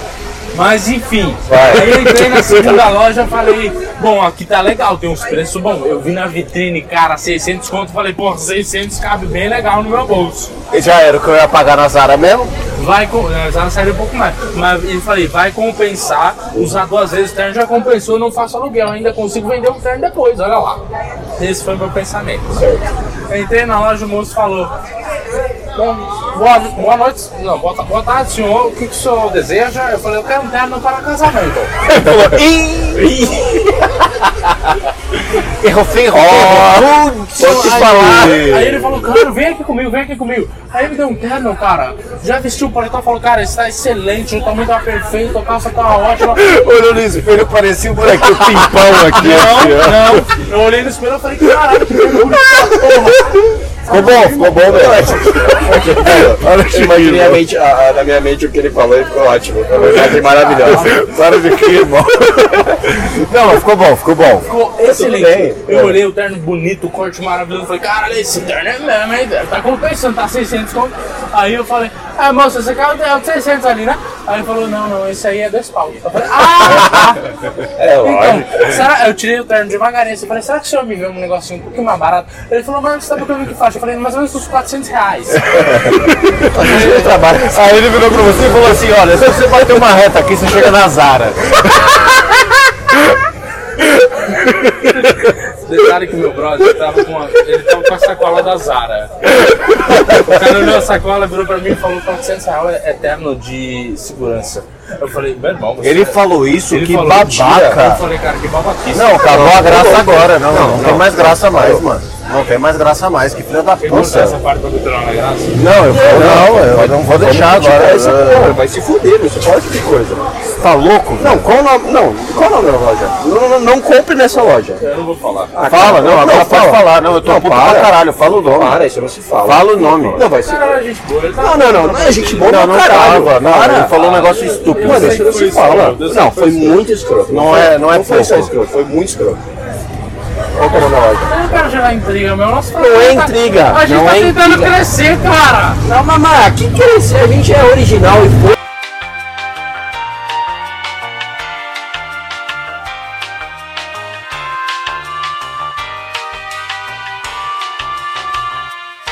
Mas enfim,
Vai.
aí eu entrei na segunda loja e falei, bom, aqui tá legal, tem uns preços bons. Eu vi na vitrine, cara, 600 conto, falei, pô, 600 cabe bem legal no meu bolso.
Já era o que eu ia pagar na Zara mesmo?
Vai, eh, já saiu um pouco mais. Mas ele falei, vai compensar, usar duas vezes o terno já compensou, não faço aluguel, ainda consigo vender um terno depois, olha lá. Esse foi o meu pensamento. Eu entrei na loja, o moço falou, bom, boa, boa noite, não, boa, boa tarde senhor, o que, que o senhor deseja? Eu falei, eu quero um terno para casamento.
Ele falou, ih, errou feio.
Vou te falar.
Aí ele falou, cara, vem aqui comigo, vem aqui comigo. Aí ele me deu um terno, cara. Já vestiu o paletó, falou, cara, esse tá excelente, o tamanho tá perfeito, a calça tá ótima.
Olhou no espelho, parecia um bonequinho pimpão aqui. assim, ó.
Não, não. Eu olhei no espelho e falei, caralho, que terno bonito da porra.
Ficou bom, ficou bom mesmo. Olha que
Mas na minha,
lindo.
mente, a- a- na minha mente o que ele falou ficou ótimo. Na verdade, maravilhoso.
Para de irmão. Não, mas ficou bom, ficou bom.
Ficou excelente. Eu olhei o terno bonito, o corte maravilhoso. Falei, caralho, esse terno é mesmo, hein? Tá compensando, tá 600 conto. Aí eu falei, ah, moça, você quer o de 600 ali, né? Aí ele falou, não, não, esse aí é dois pau. Eu falei, ah, tá.
É lógico.
Então, será, eu tirei o terno devagarinho. assim, Eu falei, será que o senhor me vê um negocinho um pouquinho mais barato? Ele falou, mas você sabe o que eu vi que faixa? Eu falei, mais ou menos uns 400 reais.
Aí ele virou pra você e falou assim: olha, se você bater uma reta aqui, você
detalhe que meu brother tava com, uma, ele tava com a sacola da Zara. O cara olhou a sacola, virou pra mim e falou 400 reais é eterno de segurança. Eu falei, meu irmão, você
Ele falou isso,
Ele
que
falou,
babaca.
Eu falei, cara, que babaquice.
Não, acabou a graça agora. Não, não,
Não,
tem mais graça mais, mano. Não tem mais graça mais. Que filha da puta.
essa parte pra continuar na graça?
Não, eu vou, não, eu não vou deixar agora.
Essa porra, vai se fuder, não se pode de coisa.
Tá louco?
Não, qual o nome? Não, qual o nome da loja? Não, não, não compre nessa loja.
Eu não vou falar.
Fala, não, agora pode
fala.
falar. Não, eu tô
Não,
puto
para.
pra caralho. Fala o nome.
Para, isso não se fala.
Fala o nome.
Não, vai se.
Cara, a gente boa, tá
Não, não, não, não é gente boa
Não,
pra
não
caralho.
tava. Não,
Para.
ele falou um negócio estúpido.
Mano, isso
que
não
foi
se fala. Não,
que
foi muito escroto.
Não é- não é
Não foi só
pouco.
escroto, foi muito escroto. É o nome da loja?
Eu não quero gerar intriga, meu. Nossa,
Não é
tá-
intriga,
A gente
não
tá
é
tentando
intriga.
crescer, cara.
Não, mamá, que que é isso? A gente é original e foi.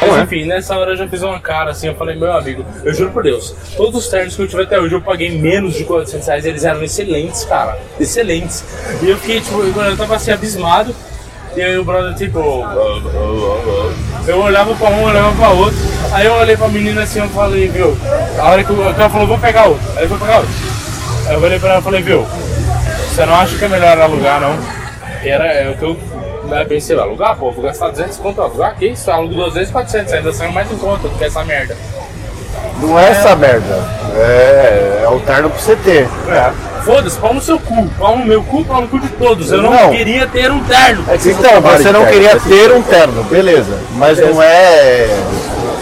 Mas enfim, nessa hora eu já fiz uma cara assim, eu falei, meu amigo, eu juro por Deus, todos os ternos que eu tive até hoje eu paguei menos de 400 reais, eles eram excelentes, cara, excelentes. E eu fiquei, tipo, eu tava assim, abismado, e aí o brother, tipo, eu olhava pra um, olhava pra outro, aí eu olhei pra menina assim, eu falei, viu, a hora que o cara falou, vou pegar outro, aí ele foi pegar outro. Aí eu olhei pra ela e falei, viu, você não acha que é melhor alugar, não? E era é, o que eu né, pensei, alugar, pô, vou gastar 200 conto, alugar, que isso? Alugo 200, 400, ainda saiu mais em conta do que essa merda.
Não é essa merda. É, é o terno pra você ter.
Foda-se, pau no seu cu, pau no meu cu, pau no cu de todos. Eu não,
Não.
queria ter um terno.
Então, você não queria ter um terno, beleza. Mas não é.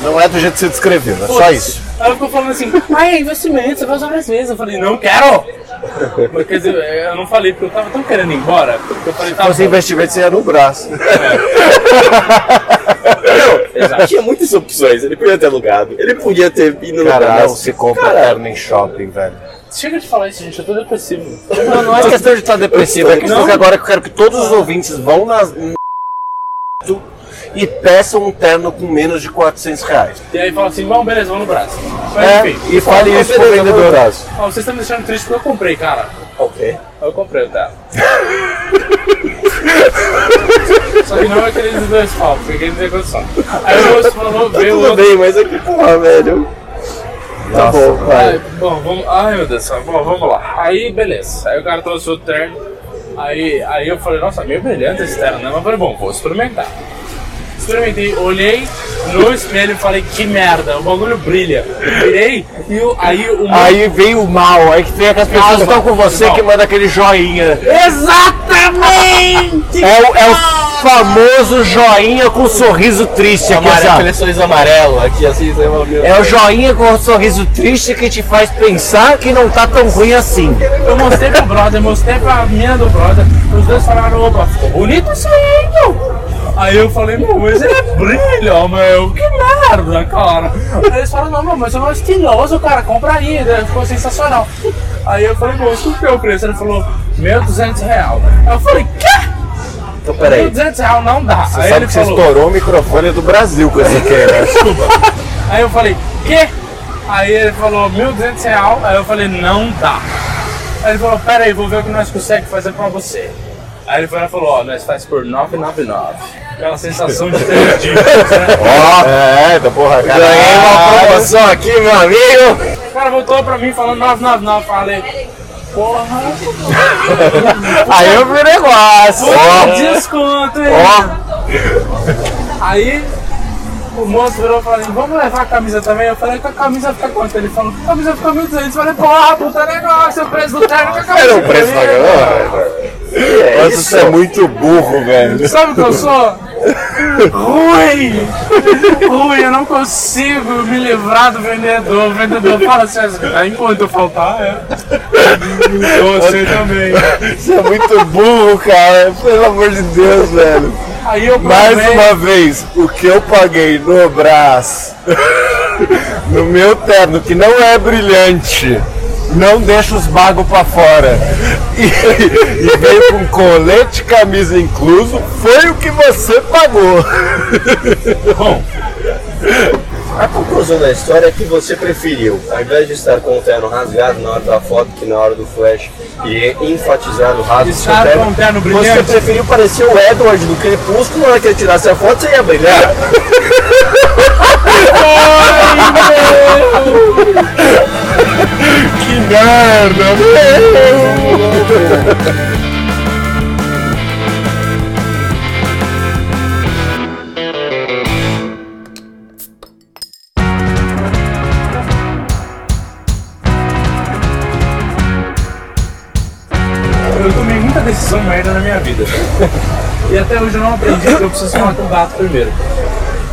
Não é do jeito que você descreveu, é só isso.
Ela ficou falando assim, ah, é investimento, você vai usar mais vezes. Eu falei, não quero! Mas, quer dizer, eu não falei porque eu tava tão querendo ir embora, que eu falei, tá
Se fosse
bom.
investimento, você ia no braço.
Exato.
Tinha muitas opções, ele podia ter alugado, ele podia ter ido no
Cara, não
braço.
se compra
Cara,
terno em shopping, velho.
Chega de falar isso, gente, eu tô depressivo.
Não, não é questão de estar depressivo, é questão
Não.
que agora eu quero que todos os ouvintes vão nas. e peçam um terno com menos de 400 reais.
E aí fala assim, vamos, beleza, vamos no braço. Mas
É,
enfim,
e fale isso pro vendedor.
braço.
vocês estão me deixando triste porque eu comprei, cara.
Ok.
Eu comprei o terno. Só que não é aquele dos dois palcos, porque ele não tem condição. Aí o moço falou, veio o
Tudo
outro.
bem, mas aqui, porra, velho. Tá
Nossa,
bom, vai.
Ai, bom, vamos. Ai meu Deus bom, vamos lá. Aí beleza. Aí o cara trouxe o terno. Aí, aí eu falei, nossa, meio brilhante esse terno, né? Mas eu falei, bom, vou experimentar. Experimentei, olhei no espelho e falei, que merda, o bagulho brilha. Virei e o- aí o
Aí vem o mal, aí que tem aquelas pessoas que estão com você que mandam aquele joinha.
Exatamente!
É o, é o famoso joinha com sorriso triste aqui,
Amarelo,
sabe?
aquele sorriso amarelo aqui assim, você
É o joinha com o sorriso triste que te faz pensar que não tá tão ruim assim.
Eu mostrei pro brother, mostrei pra mina do brother, os dois falaram, opa, ficou bonito isso aí, meu. Aí eu falei, meu, mas ele brilha, meu, que merda, cara. Aí eles falaram, não, meu, mas é um estiloso, cara, compra aí, né? ficou sensacional. Aí eu falei, moço, quanto que é o preço? Ele falou, 1.200 real. Aí eu falei, quê?
Então, peraí.
1.200 real não dá. Aí
Sabe que você
falou,
estourou o microfone do Brasil com esse aqui, né?
Aí eu falei, quê? Aí ele falou, 1.200 real. Aí eu falei, não dá. Aí ele falou, pera aí, vou ver o que nós conseguimos fazer pra você. Aí ele foi lá e falou, ó, nós faz por 999. Aquela sensação de ter dívida, né?
Ó, é, da porra, cara. Ganhei uma promoção aqui, meu amigo.
O cara voltou pra mim falando 999. Falei, porra,
Aí eu vi o negócio.
puta
Ó,
desconto, hein?
ó.
Aí o moço virou e falou assim, vamos levar a camisa também? Eu falei, que a camisa fica quanto? Ele falou, que a camisa fica 1.200. Eu falei, porra, puta negócio, o preço do terno com a camisa.
Era o preço da
fica
Nossa, você é muito burro, velho.
Sabe o que eu sou? Ruim! Ruim, eu não consigo me livrar do vendedor. O vendedor fala assim, "Ah, enquanto eu faltar, é. Você também.
Você é muito burro, cara. Pelo amor de Deus, velho.
Aí eu
Mais uma vez, o que eu paguei no braço, no meu terno, que não é brilhante, não deixa os bagos pra fora, e, e veio com colete e camisa incluso, foi o que você pagou.
Bom,
conclusão da história é que você preferiu, ao invés de estar com o terno rasgado na hora da foto, que na hora do flash iria enfatizar o rasgo do seu terno,
com o terno
você
brilhante.
preferiu parecer o Edward do Crepúsculo, na hora que ele tirasse a foto, você ia brilhar.
Que merda!
Eu tomei muita decisão merda na minha vida. E até hoje eu não aprendi que eu preciso com o gato primeiro.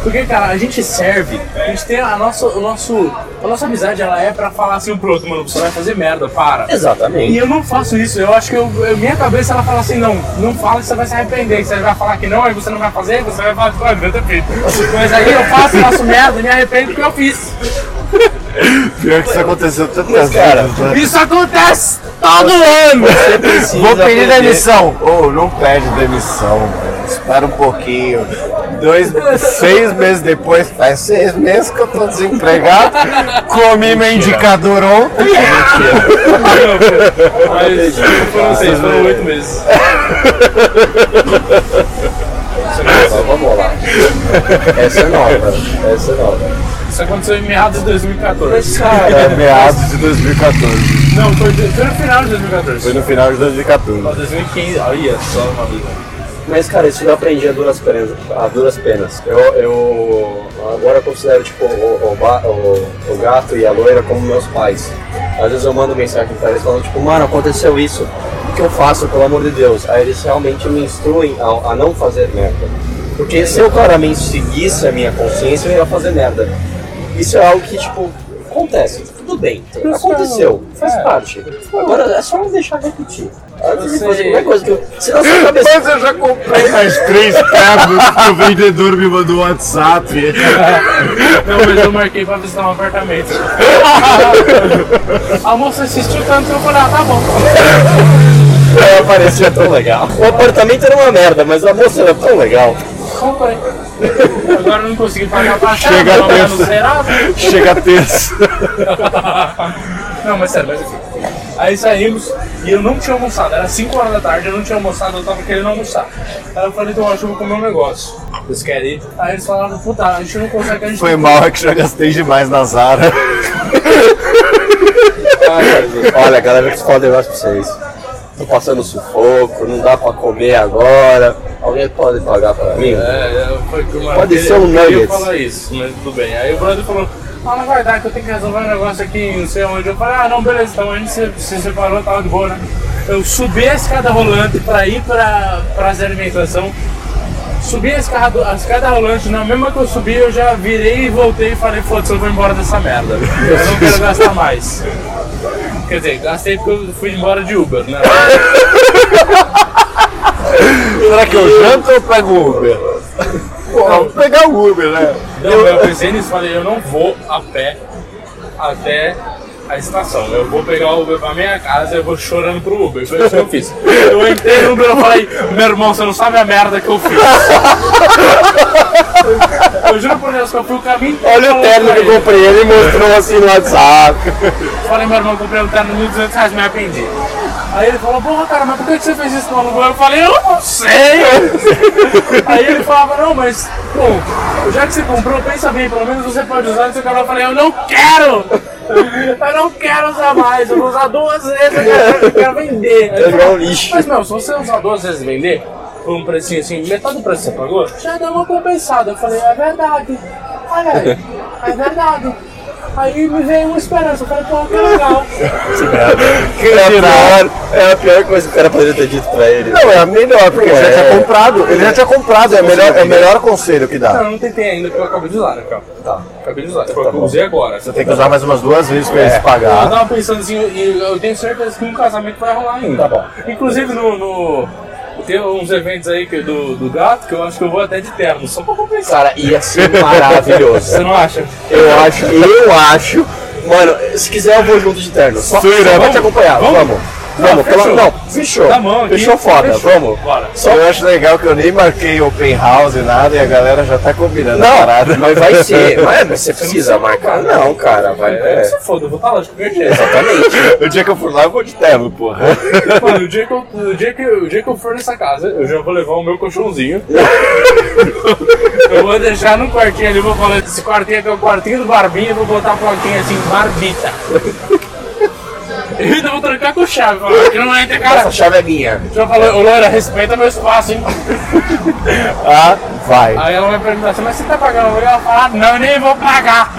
Porque, cara, a gente serve, a gente tem a nossa, o nosso, a nossa amizade, ela é pra falar assim um pro outro, mano, você vai fazer merda, para. E
Exatamente.
eu não faço isso, eu acho que eu, eu- minha cabeça ela fala assim, não, não fala que você vai se arrepender, que você vai falar que não, aí você não vai fazer, você vai falar que vai ter feito. Mas aí eu faço, faço merda e me arrependo porque eu fiz.
Pior que isso aconteceu tantas
cara,
vezes, né?
Isso acontece todo ano!
Você precisa
Vou pedir demissão. Ô, não pede demissão, velho. Espera um pouquinho. Dois, seis meses depois, faz seis meses que eu tô desempregado. Comi meu indicador ontem.
Mas não foram seis, foram oito meses.
Mas vamos lá. Essa é nova. Essa é nova.
Isso aconteceu em meados de 2014.
É meados de 2014.
Não, foi, foi no final de 2014.
Foi no final de 2014.
Ó, 2015, olha só uma vida.
Mas, cara, isso eu aprendi a duras penas. A duras penas. Eu, eu agora considero tipo, o, o, o- gato e a loira como meus pais. Às vezes eu mando mensagem pra eles falando, tipo, mano, aconteceu isso. O que eu faço, pelo amor de Deus? Aí eles realmente me instruem a, a não fazer merda. Porque se eu claramente seguisse a minha consciência, eu ia fazer merda. Isso é algo que, tipo, acontece. Tudo bem. Aconteceu. Faz parte. Agora é só não deixar repetir. De
Você-
fazer qualquer coisa que eu. Se sua cabeça.
Mas eu já comprei mais três cabos que o vendedor me mandou no WhatsApp.
Não, mas eu marquei pra visitar um apartamento. A moça assistiu tanto que eu falei, ah, tá bom.
Ela parecia tão legal. O apartamento era uma merda, mas a moça era tão legal.
Comprei. Agora eu não consegui pagar a passagem,
Chega
não Serasa.
Chega terça.
Não, mas sério, mas enfim. Aí saímos e eu não tinha almoçado, era 5 horas da tarde, eu não tinha almoçado, eu tava querendo almoçar. Aí eu falei, então acho que eu vou comer um negócio. Vocês querem ir? Aí eles falaram, puta, a gente não consegue, a gente
Foi mal, é que já gastei demais na Zara.
Olha, galera, que falar um negócio pra vocês. Tô passando sufoco, não dá pra comer agora. Alguém pode pagar pra mim?
É, é, foi que uma-
Pode
eu
ser um
queria
nuggets.
falar isso, mas tudo bem. Aí o brother falou, ah, não vai dar que eu tenho que resolver um negócio aqui, não sei onde. Eu falei, ah, não, beleza, então a gente se, se separou, tava de boa, né? Eu subi a escada rolante pra ir pra praça de alimentação. Subi a escada, a escada rolante, na mesma que eu subi, eu já virei e voltei e falei, foda-se, eu vou embora dessa merda. Eu não quero gastar mais. Quer dizer, gastei porque eu fui embora de Uber, né?
Será que eu janto ou pego o Uber? Pô, vamos pegar o Uber, né?
Não, eu pensei nisso, falei, eu não vou a pé até a estação. Eu vou pegar o Uber pra minha casa e eu vou chorando pro Uber. Foi isso que eu fiz. Eu entrei no Uber e falei, meu irmão, você não sabe a merda que eu fiz. Eu juro por Deus que eu fui o caminho todo
Olha o terno que eu comprei, ele mostrou assim no WhatsApp.
Falei, meu irmão, comprei um terno de 1.200 reais, me arrependi. Aí ele falou, porra, cara, mas por que você fez isso no aluguel? Eu falei, eu não sei. Aí ele falava, não, mas, pô, já que você comprou, pensa bem, pelo menos você pode usar no seu canal. Eu falei, eu não quero! Eu não quero usar mais, eu vou usar duas vezes, eu quero, vender.
É igual lixo.
Mas, meu, se você usar duas vezes e vender, por um precinho assim, metade do preço que você pagou, já dá uma compensada. Eu falei, é verdade. Olha aí, é verdade. Aí me veio uma esperança, eu falei, pô, que legal.
É a pior, é a pior coisa que o cara poderia ter dito pra ele.
Não, é a melhor, porque ele já
É.
tinha comprado. Ele já tinha comprado, é, melhor, é o melhor conselho que
Não,
dá.
eu não tentei ainda, porque eu acabei de usar, né, cara? Tá. Acabei de usar. Tipo, eu usei agora. Você
Tem que usar mais umas duas vezes pra eles
Eu
pagar.
tava pensando assim, e eu tenho certeza que um casamento vai rolar ainda.
Tá bom.
Inclusive no. Tem uns eventos aí que, do, do gato que eu acho que eu vou até de terno, só pra compensar.
Cara, ia ser maravilhoso.
Você não acha?
Eu acho, eu acho. Mano, se quiser eu vou junto de terno. Só,
Suíra,
só
vamos?
te acompanhar,
Vamos?
vamos. Vamos, pela,
fechou.
não, fechou.
Tá bom, aqui.
fechou foda,
Fechou.
vamos.
Bora.
Eu acho legal que eu nem marquei open house e nada e a galera já tá combinando a
Não,
parada.
mas vai ser. Mas mas você precisa marcar? Não, cara, vai. É,
Se foda, eu vou estar lá de qualquer jeito.
exatamente.
O dia que eu for lá eu vou de terno, porra.
Mano, o dia, que eu, o, dia que, o dia que eu for nessa casa, eu já vou levar o meu colchãozinho. eu vou deixar no quartinho ali, vou falar desse quartinho aqui é o quartinho do Barbinha e vou botar a plaquinha assim, Barbita. Eu ainda vou trancar com chave, falar que não entra, cara.
Essa chave é minha.
Já falou, ô Loura, respeita meu espaço, hein?
Ah, vai.
Aí ela vai perguntar assim, mas você tá pagando? Eu vou falar, não, nem vou pagar.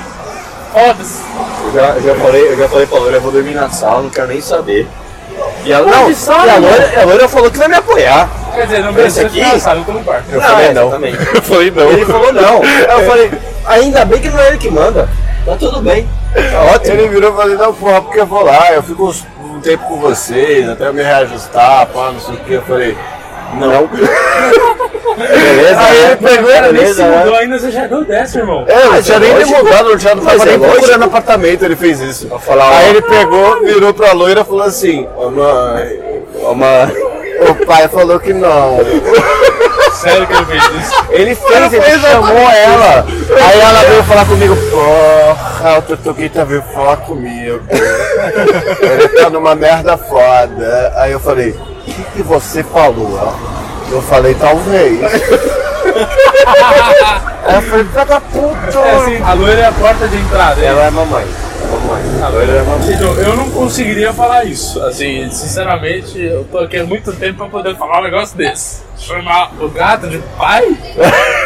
Foda-se.
Eu já, eu já falei, eu já falei pra Loura, eu vou dormir na sala, não quero nem saber. E ela, não,
só,
e a? Loura, a Loura falou que vai me apoiar.
Quer dizer, não precisa
aqui?
ficar na sala, eu tô no quarto.
Eu falei não.
exatamente.
Eu falei não.
Ele falou não. Aí eu falei, ainda bem que não é ele que manda. Tá tudo bem. Ótimo.
Ele virou e falou, não, porra, porque eu vou lá, eu fico uns- um tempo com vocês, até eu me reajustar, pá, não sei o que. Eu falei, não.
Beleza,
Aí ele
né?
pegou
Cara, nem se
Beleza, né?
mudou ainda, você já deu dessa, irmão.
É, não
Mas
tinha nem
lógico.
mudado, já não tava nem procurando apartamento, ele fez isso.
Falar.
Aí ele pegou, virou pra loira e falou assim, ô mãe,
Uma...
o pai falou que não.
Sério que ele fez isso?
Ele fez, ele chamou ela. Aí ela veio falar comigo, porra, o Tutuquita veio falar comigo. Ele tá numa merda foda. Aí eu falei, o que, que você falou? Eu falei, talvez. Aí eu falei, filha da puta.
É assim, a loira é a porta de entrada.
Ela é mamãe. Mamãe. É.
Então, eu não conseguiria falar isso. Assim, sinceramente, eu tô aqui há muito tempo pra poder falar um negócio desse. Chamar o gato de pai?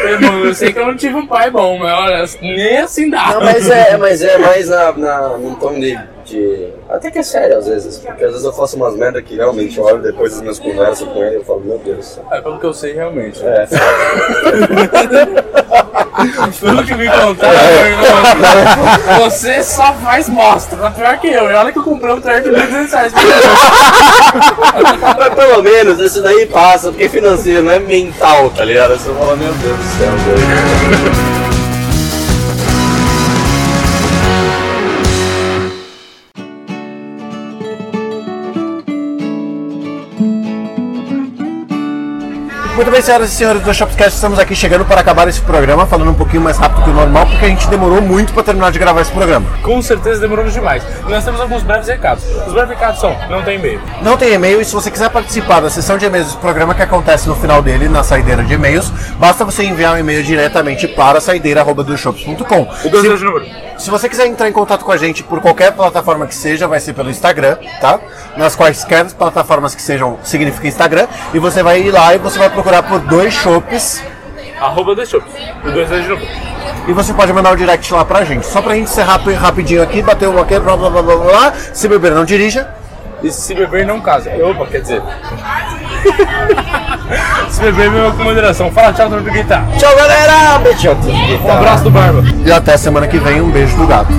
Irmão, eu sei que eu não tive um pai bom, mas olha, nem assim dá.
Não, mas é, mas é mais na, na, num tom de, de. Até que é sério às vezes. Porque às vezes eu faço umas merda que realmente eu olho depois das minhas conversas com ele e eu falo, meu Deus.
É pelo que eu sei, realmente.
É,
Pelo que me contaram, irmão, você só faz bosta. Tá pior que eu. E olha que eu comprei um terno de 1.200 reais.
Mas pelo menos esse daí passa, porque financeiro não é mental, tá ligado? Você fala, meu Deus do céu, velho.
Muito bem, senhoras e senhores do Shopcast, estamos aqui chegando para acabar esse programa, falando um pouquinho mais rápido que o normal, porque a gente demorou muito para terminar de gravar esse programa.
Com certeza demoramos demais. E nós temos alguns breves recados. Os breves recados são: não tem e-mail.
Não tem e-mail e se você quiser participar da sessão de e-mails desse programa que acontece no final dele, na saideira de e-mails, basta você enviar um e-mail diretamente para saideira.com.
O número.
Se você quiser entrar em contato com a gente por qualquer plataforma que seja, vai ser pelo Instagram, tá? Nas quaisquer plataformas que sejam, significa Instagram, e você vai ir lá e você vai procurar por dois shops
Arroba dois shows. O dois de número.
e você pode mandar o direct lá pra gente. Só pra gente ser rápido, rapidinho aqui, bater um aqui, blá blá blá blá blá, se beber não dirija.
E se beber não casa. Opa, quer dizer. se beber beba com moderação. Fala tchau, Dr. Guitar.
Tchau, galera! Beijo.
Um abraço do Barba.
E até semana que vem, um beijo do gato.